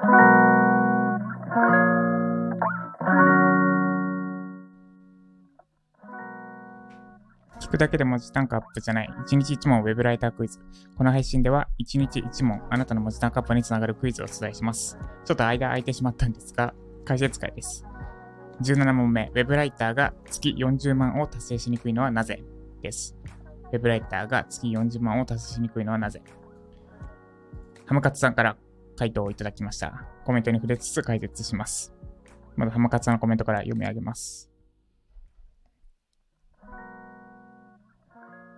聞くだけで文字単価アップじゃない。1日1問ウェブライタークイズ。この配信では1日1問あなたの文字単価アップにつながるクイズをお伝えします。ちょっと間空いてしまったんですが、解説会です。17問目、ウェブライターが月40万を達成しにくいのはなぜ？です。ウェブライターが月40万を達成しにくいのはなぜ？ハムカツさんから回答をいただきました。コメントに触れつつ解説します。まずハムカツさんのコメントから読み上げます。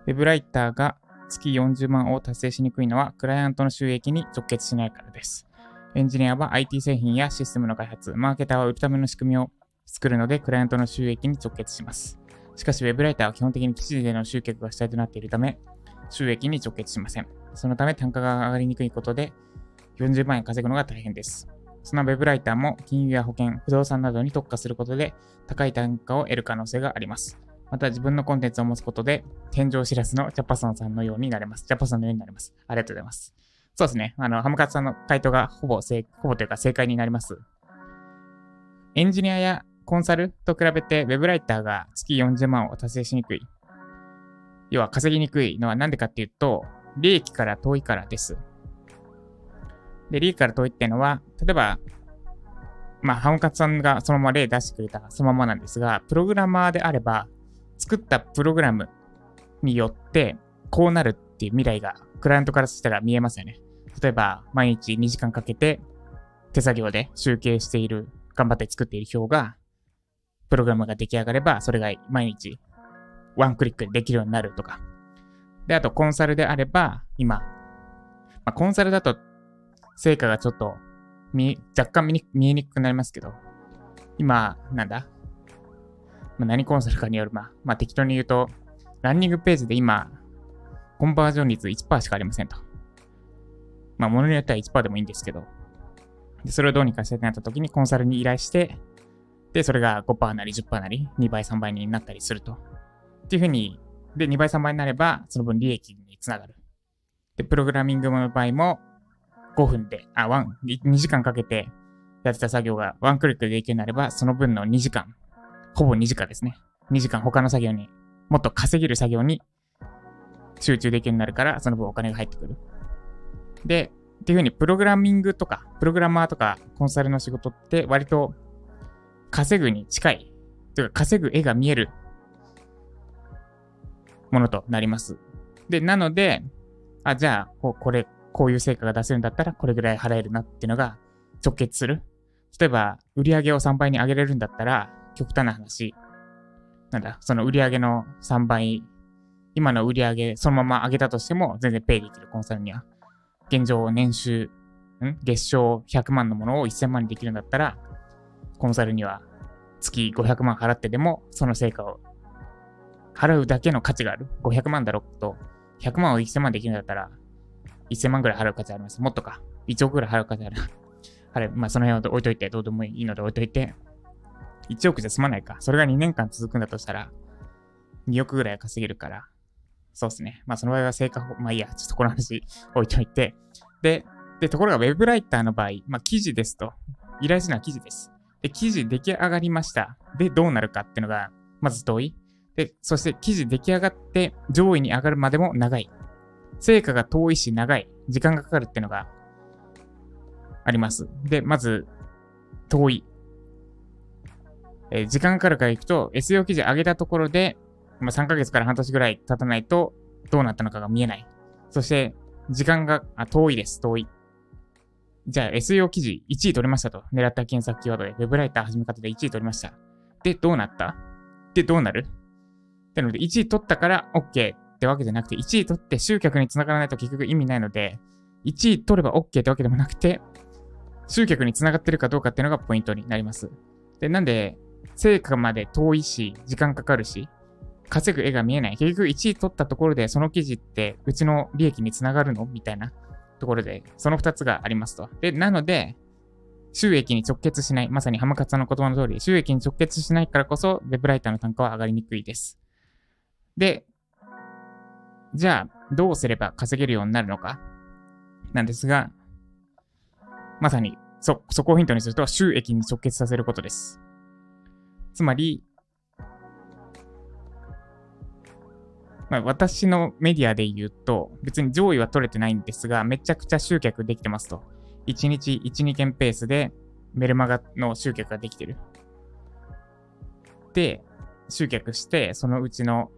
ウェブライターが月40万を達成しにくいのは、クライアントの収益に直結しないからです。エンジニアは IT 製品やシステムの開発、マーケターは売るための仕組みを作るので、クライアントの収益に直結します。しかし、ウェブライターは基本的に記事での集客が主体となっているため、収益に直結しません。そのため単価が上がりにくいことで、40万円稼ぐのが大変です。そのウェブライターも金融や保険、不動産などに特化することで高い単価を得る可能性があります。また自分のコンテンツを持つことで、天井知らずのジャパソンさんのようになれます。ジャパソンのようになれます。ありがとうございます。そうですね。あの、ハムカツさんの回答がほぼ正、ほぼというか正解になります。エンジニアやコンサルと比べて、ウェブライターが月40万を達成しにくい。要は稼ぎにくいのは何でかっていうと、利益から遠いからです。で、利益から遠いってのは、例えば、まあ、ハムカツさんがそのまま例出してくれたそのままなんですが、プログラマーであれば、作ったプログラムによってこうなるっていう未来がクライアントからしたら見えますよね。例えば毎日2時間かけて手作業で集計している、頑張って作っている表が、プログラムが出来上がれば、それが毎日ワンクリックでできるようになるとか。で、あとコンサルであれば、今、まあ、コンサルだと成果がちょっと見若干見見えにくくなりますけど、今、なんだ？まあ、何コンサルかによる、まあ、まあ、適当に言うと、ランニングページで今、コンバージョン率1%しかありませんと。まあ、ものによっては1%でもいいんですけど、で、それをどうにかしたいとなった時にコンサルに依頼して、で、それが5%なり10%なり、2倍、3倍になったりすると。っていうふうに、で、2倍、3倍になれば、その分利益につながる。で、プログラミングの場合も、5分で、あ、1、2時間かけてやってた作業がワンクリックでできるようになれば、その分の2時間ほぼ2時間ですね。2時間他の作業に、もっと稼げる作業に集中できるようになるから、その分お金が入ってくる。で、っていうふうにプログラミングとか、プログラマーとかコンサルの仕事って割と稼ぐに近い、というか稼ぐ絵が見えるものとなります。で、なので、あ、じゃあ、ここれ、こういう成果が出せるんだったら、これぐらい払えるなっていうのが直結する。例えば、売り上げを3倍に上げれるんだったら、極端な話、なんだ、その売り上げの3倍、今の売り上げそのまま上げたとしても全然ペイできるコンサルには。現状年収、ん？月賞100万のものを1000万にできるんだったら、コンサルには月500万払ってでもその成果を払うだけの価値がある。500万だろうと、100万を1000万できるんだったら、1000万ぐらい払う価値あります。もっとか。1億ぐらい払う価値ある。あれ、まあその辺を置いといて、どうでもいいので置いといて、1億じゃ済まないか。それが2年間続くんだとしたら、2億ぐらい稼げるから、そうですね。まあその場合は成果法、まあいいや、ちょっとこの話置いといて。で、で、ところが Web ライターの場合、まあ記事ですと。依頼するのは記事です。で、記事出来上がりました。で、どうなるかっていうのが、まず遠い。で、そして記事出来上がって上位に上がるまでも長い。成果が遠いし長い。時間がかかるっていうのがあります。で、まず、遠い。えー、時間かかるから行くと、SEO 記事上げたところで、まあ、3ヶ月から半年ぐらい経たないと、どうなったのかが見えない。そして、時間があ遠いです、遠い。じゃあ、SEO 記事1位取れましたと。狙った検索キーワードで、Web ライター始め方で1位取りました。で、どうなった？で、どうなる？なので、1位取ったから OK っってわけじゃなくて、1位取って集客につながらないと結局意味ないので、1位取れば OK ってわけでもなくて、集客につながってるかどうかっていうのがポイントになります。で、なんで、成果まで遠いし、時間かかるし、稼ぐ絵が見えない。結局1位取ったところで、その記事ってうちの利益につながるの？みたいなところで、その2つがありますと。で、なので、収益に直結しない。まさに浜勝さんの言葉の通り、収益に直結しないからこそ、ウェブライターの単価は上がりにくいです。で、じゃあ、どうすれば稼げるようになるのか？なんですが、まさにそ、そこをヒントにすると収益に直結させることです。つまり、まあ、私のメディアで言うと、別に上位は取れてないんですが、めちゃくちゃ集客できてますと。1日1、2件ペースでメルマガの集客ができてる。で、集客して、そのうちの、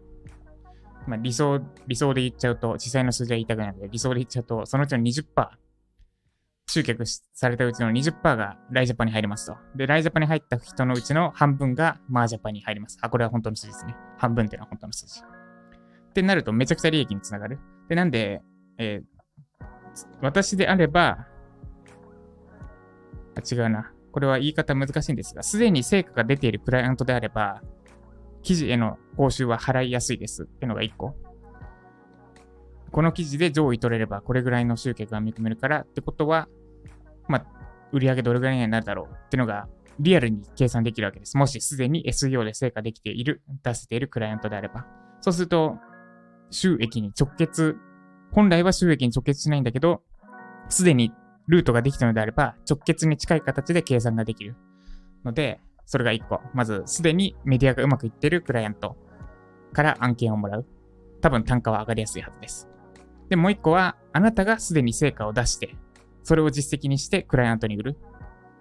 まあ、理想、理想で言っちゃうと、実際の数字は言いたくないので、理想で言っちゃうと、そのうちの20%、集客されたうちの20%がライジャパに入りますと。で、ライジャパに入った人のうちの半分がマージャパに入ります。あ、これは本当の数字ですね。半分っていうのは本当の数字。ってなるとめちゃくちゃ利益につながる。で、なんで、えー、私であれば、あ、違うな。これは言い方難しいんですが、すでに成果が出ているクライアントであれば、記事への報酬は払いやすいですってのが1個。この記事で上位取れればこれぐらいの集客が見込めるからってことは、まあ、売上どれぐらいになるだろうってのがリアルに計算できるわけです。もしすでに SEO で成果できている、出せているクライアントであれば。そうすると、収益に直結、本来は収益に直結しないんだけど、すでにルートができたのであれば、直結に近い形で計算ができる。ので、それが1個。まず、すでにメディアがうまくいってるクライアントから案件をもらう。多分単価は上がりやすいはずです。で、もう1個は、あなたがすでに成果を出して、それを実績にしてクライアントに売る。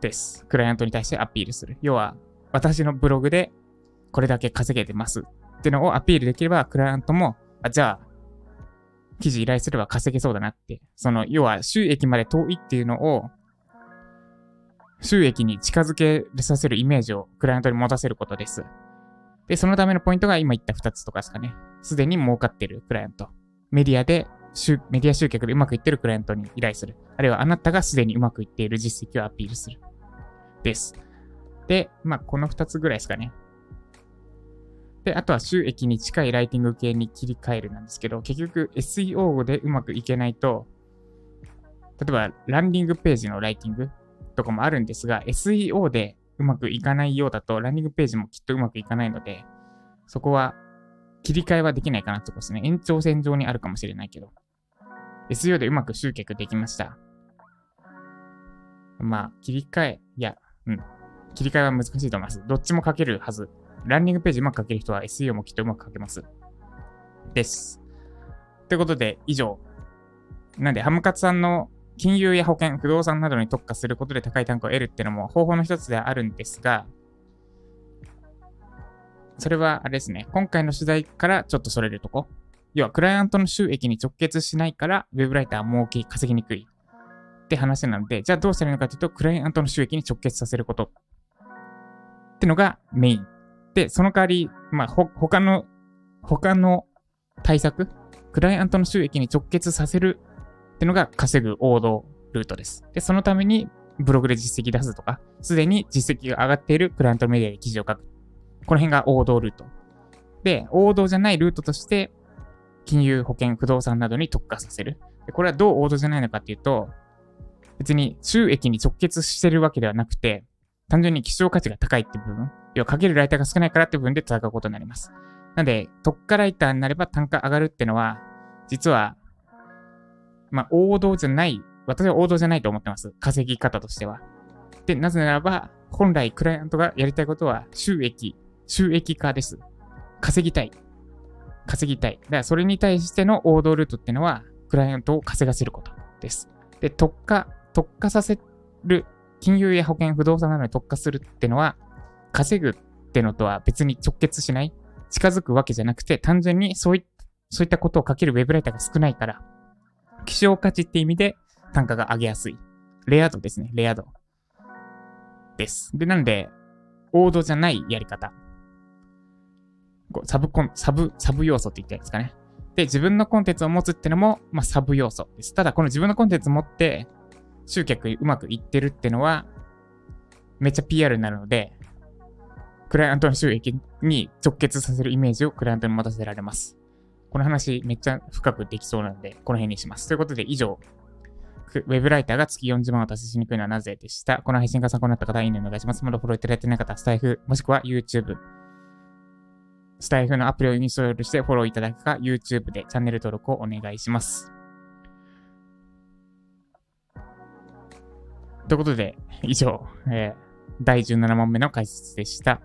です。クライアントに対してアピールする。要は、私のブログでこれだけ稼げてますってのをアピールできれば、クライアントも、あ、じゃあ、記事依頼すれば稼げそうだなって。その、要は収益まで遠いっていうのを、収益に近づけさせるイメージをクライアントに持たせることです。で、そのためのポイントが今言った2つとかですかね。すでに儲かってるクライアント。メディアで、メディア集客でうまくいってるクライアントに依頼する。あるいはあなたがすでにうまくいっている実績をアピールする。です。で、まあ、この2つぐらいですかね。で、あとは収益に近いライティング系に切り替えるなんですけど、結局 SEO でうまくいけないと、例えばランディングページのライティングとかもあるんですが、SEO でうまくいかないようだと、ランディングページもきっとうまくいかないので、そこは切り替えはできないかなってことですね。延長線上にあるかもしれないけど。SEO でうまく集客できました。まあ、切り替え、いや、うん。切り替えは難しいと思います。どっちも書けるはず。ランニングページうまく書ける人は SEO もきっとうまく書けます。です。ということで、以上。なんで、ハムカツさんの金融や保険、不動産などに特化することで高い単価を得るっていうのも方法の一つではあるんですが、それはあれですね、今回の取材からちょっとそれるとこ。要は、クライアントの収益に直結しないから、ウェブライター儲け稼ぎにくいって話なので、じゃあどうしたらいいのかというと、クライアントの収益に直結させることってのがメインで、その代わり、まあ、ほ、他の、他の対策、クライアントの収益に直結させるってのが稼ぐ王道ルートです。で、そのためにブログで実績出すとか、すでに実績が上がっているクライアントメディアで記事を書く。この辺が王道ルート。で、王道じゃないルートとして、金融、保険、不動産などに特化させる。でこれはどう王道じゃないのかっていうと、別に収益に直結してるわけではなくて、単純に希少価値が高いって部分。要はかけるライターが少ないからって部分で戦うことになります。なんで、特化ライターになれば単価上がるってのは、実は、まあ、王道じゃない、私は王道じゃないと思ってます。稼ぎ方としては。で、なぜならば、本来クライアントがやりたいことは収益、収益化です。稼ぎたい。稼ぎたい。だからそれに対しての王道ルートってのは、クライアントを稼がせることです。で、特化、特化させる、金融や保険、不動産などに特化するってのは、稼ぐってのとは別に直結しない、近づくわけじゃなくて、単純にそういそういったことを書けるウェブライターが少ないから、希少価値って意味で単価が上げやすい。レア度ですね、レア度。です。で、なんで、王道じゃないやり方。こうサブコン、サブ、サブ要素って言ったやつかね。で、自分のコンテンツを持つってのも、まあ、サブ要素です。ただ、この自分のコンテンツ持って、集客うまくいってるってのは、めっちゃ PR になるので、クライアントの収益に直結させるイメージをクライアントに持たせられます。この話めっちゃ深くできそうなので、この辺にします。ということで以上、ウェブライターが月40万を達成しにくいのはなぜでした。この配信が参考になった方は、いいねお願いします。まだフォローいただいてない方は、スタイフ、もしくは YouTube、スタイフのアプリをインストールしてフォローいただくか、YouTube でチャンネル登録をお願いします。ということで、以上、えー第17問目の解説でした。